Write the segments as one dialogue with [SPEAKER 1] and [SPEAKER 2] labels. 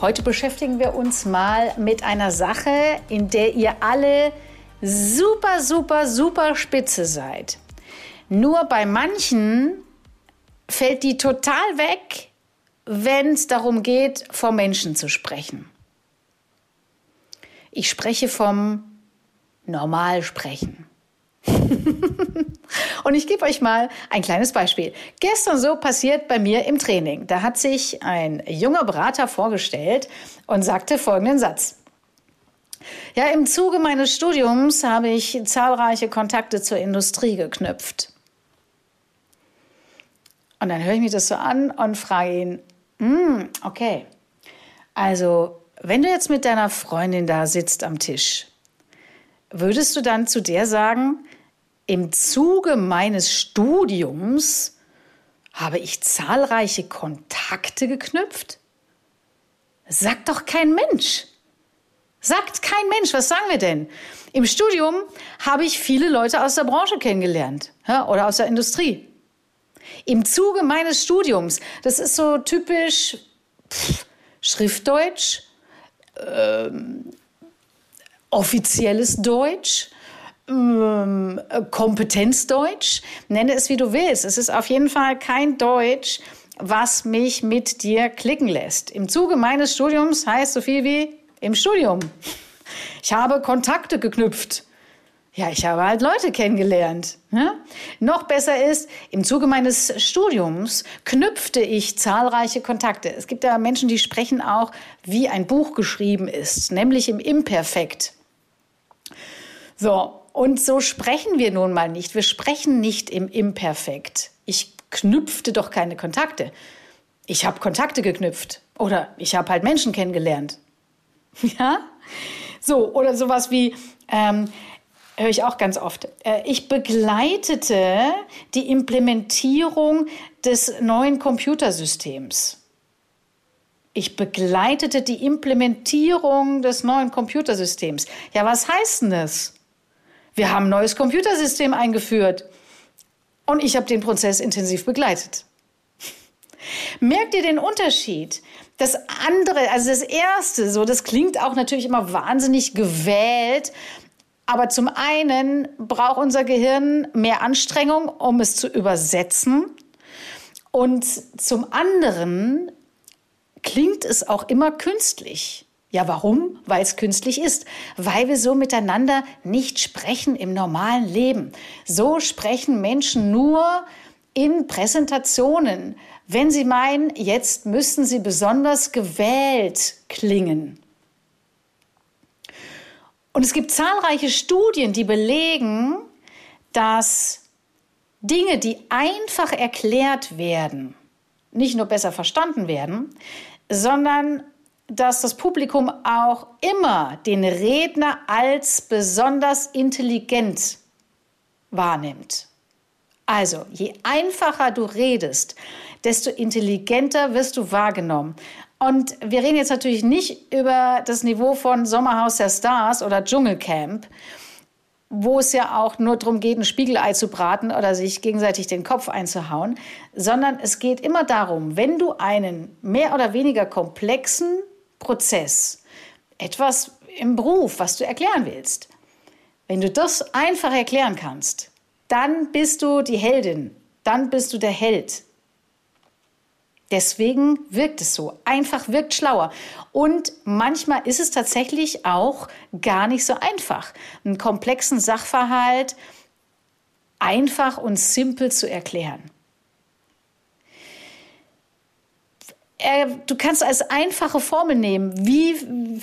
[SPEAKER 1] Heute beschäftigen wir uns mal mit einer Sache, in der ihr alle super, super, super spitze seid. Nur bei manchen fällt die total weg, wenn es darum geht, vor Menschen zu sprechen. Ich spreche vom Normalsprechen. Und ich gebe euch mal ein kleines Beispiel. Gestern so passiert bei mir im Training. Da hat sich ein junger Berater vorgestellt und sagte folgenden Satz. Ja, im Zuge meines Studiums habe ich zahlreiche Kontakte zur Industrie geknüpft. Und dann höre ich mir das so an und frage ihn, mm, okay, also wenn du jetzt mit deiner Freundin da sitzt am Tisch, würdest du dann zu der sagen, im Zuge meines Studiums habe ich zahlreiche Kontakte geknüpft? Sagt doch kein Mensch. Sagt kein Mensch. Was sagen wir denn? Im Studium habe ich viele Leute aus der Branche kennengelernt ja, oder aus der Industrie. Im Zuge meines Studiums, das ist so typisch pff, Schriftdeutsch, ähm, offizielles Deutsch, ähm, Kompetenzdeutsch, nenne es wie du willst. Es ist auf jeden Fall kein Deutsch, was mich mit dir klicken lässt. Im Zuge meines Studiums heißt so viel wie im Studium. Ich habe Kontakte geknüpft. Ja, ich habe halt Leute kennengelernt. Ja? Noch besser ist, im Zuge meines Studiums knüpfte ich zahlreiche Kontakte. Es gibt ja Menschen, die sprechen auch, wie ein Buch geschrieben ist, nämlich im Imperfekt. So, und so sprechen wir nun mal nicht. Wir sprechen nicht im Imperfekt. Ich knüpfte doch keine Kontakte. Ich habe Kontakte geknüpft oder ich habe halt Menschen kennengelernt. Ja? So, oder sowas wie, ähm, höre ich auch ganz oft. Äh, ich begleitete die Implementierung des neuen Computersystems. Ich begleitete die Implementierung des neuen Computersystems. Ja, was heißt denn das? Wir haben ein neues Computersystem eingeführt. Und ich habe den Prozess intensiv begleitet. Merkt ihr den Unterschied? Das andere, also das erste, so, das klingt auch natürlich immer wahnsinnig gewählt. Aber zum einen braucht unser Gehirn mehr Anstrengung, um es zu übersetzen. Und zum anderen klingt es auch immer künstlich. Ja, warum? Weil es künstlich ist. Weil wir so miteinander nicht sprechen im normalen Leben. So sprechen Menschen nur in Präsentationen, wenn sie meinen, jetzt müssen sie besonders gewählt klingen. Und es gibt zahlreiche Studien, die belegen, dass Dinge, die einfach erklärt werden, nicht nur besser verstanden werden, sondern dass das Publikum auch immer den Redner als besonders intelligent wahrnimmt. Also, je einfacher du redest, desto intelligenter wirst du wahrgenommen. Und wir reden jetzt natürlich nicht über das Niveau von Sommerhaus der Stars oder Dschungelcamp, wo es ja auch nur darum geht, ein Spiegelei zu braten oder sich gegenseitig den Kopf einzuhauen, sondern es geht immer darum, wenn du einen mehr oder weniger komplexen Prozess, etwas im Beruf, was du erklären willst, wenn du das einfach erklären kannst, dann bist du die Heldin, dann bist du der Held. Deswegen wirkt es so. Einfach wirkt schlauer. Und manchmal ist es tatsächlich auch gar nicht so einfach, einen komplexen Sachverhalt einfach und simpel zu erklären. Äh, du kannst als einfache Formel nehmen. Wie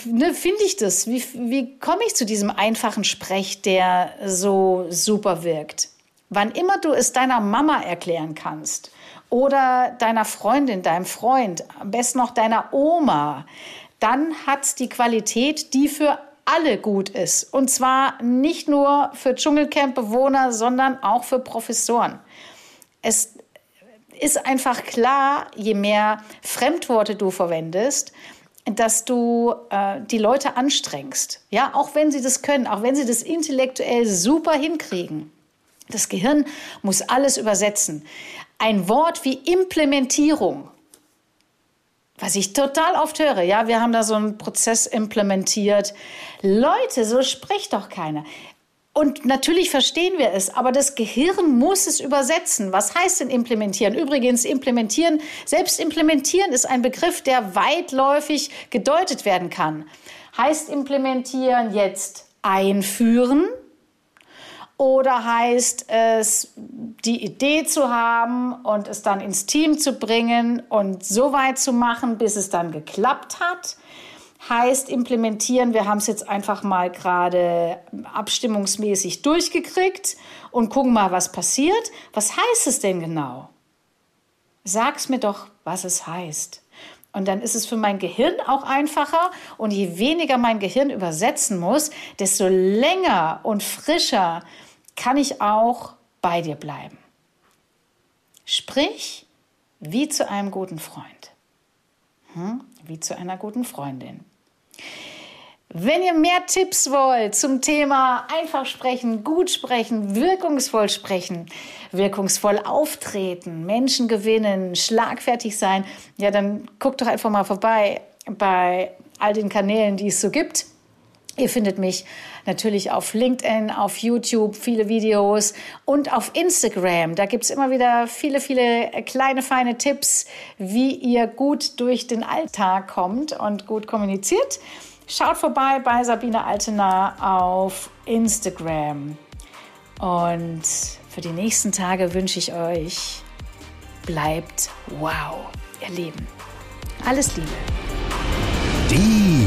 [SPEAKER 1] ne, finde ich das? Wie, wie komme ich zu diesem einfachen Sprech, der so super wirkt? Wann immer du es deiner Mama erklären kannst oder deiner Freundin, deinem Freund, am besten noch deiner Oma, dann hat es die Qualität, die für alle gut ist. Und zwar nicht nur für Dschungelcamp-Bewohner, sondern auch für Professoren. Es ist einfach klar, je mehr Fremdworte du verwendest, dass du äh, die Leute anstrengst. Ja, auch wenn sie das können, auch wenn sie das intellektuell super hinkriegen. Das Gehirn muss alles übersetzen. Ein Wort wie Implementierung, was ich total oft höre, ja, wir haben da so einen Prozess implementiert. Leute, so spricht doch keiner. Und natürlich verstehen wir es, aber das Gehirn muss es übersetzen. Was heißt denn implementieren? Übrigens, implementieren, selbst implementieren ist ein Begriff, der weitläufig gedeutet werden kann. Heißt implementieren jetzt einführen? Oder heißt es, die Idee zu haben und es dann ins Team zu bringen und so weit zu machen, bis es dann geklappt hat? Heißt implementieren, wir haben es jetzt einfach mal gerade abstimmungsmäßig durchgekriegt und gucken mal, was passiert. Was heißt es denn genau? Sag's mir doch, was es heißt. Und dann ist es für mein Gehirn auch einfacher. Und je weniger mein Gehirn übersetzen muss, desto länger und frischer kann ich auch bei dir bleiben. Sprich wie zu einem guten Freund. Hm? Wie zu einer guten Freundin. Wenn ihr mehr Tipps wollt zum Thema einfach sprechen, gut sprechen, wirkungsvoll sprechen, wirkungsvoll auftreten, Menschen gewinnen, schlagfertig sein, ja, dann guckt doch einfach mal vorbei bei all den Kanälen, die es so gibt. Ihr findet mich natürlich auf LinkedIn, auf YouTube, viele Videos und auf Instagram. Da gibt es immer wieder viele, viele kleine, feine Tipps, wie ihr gut durch den Alltag kommt und gut kommuniziert. Schaut vorbei bei Sabine Altena auf Instagram. Und für die nächsten Tage wünsche ich euch, bleibt wow, ihr Lieben. Alles Liebe.
[SPEAKER 2] Die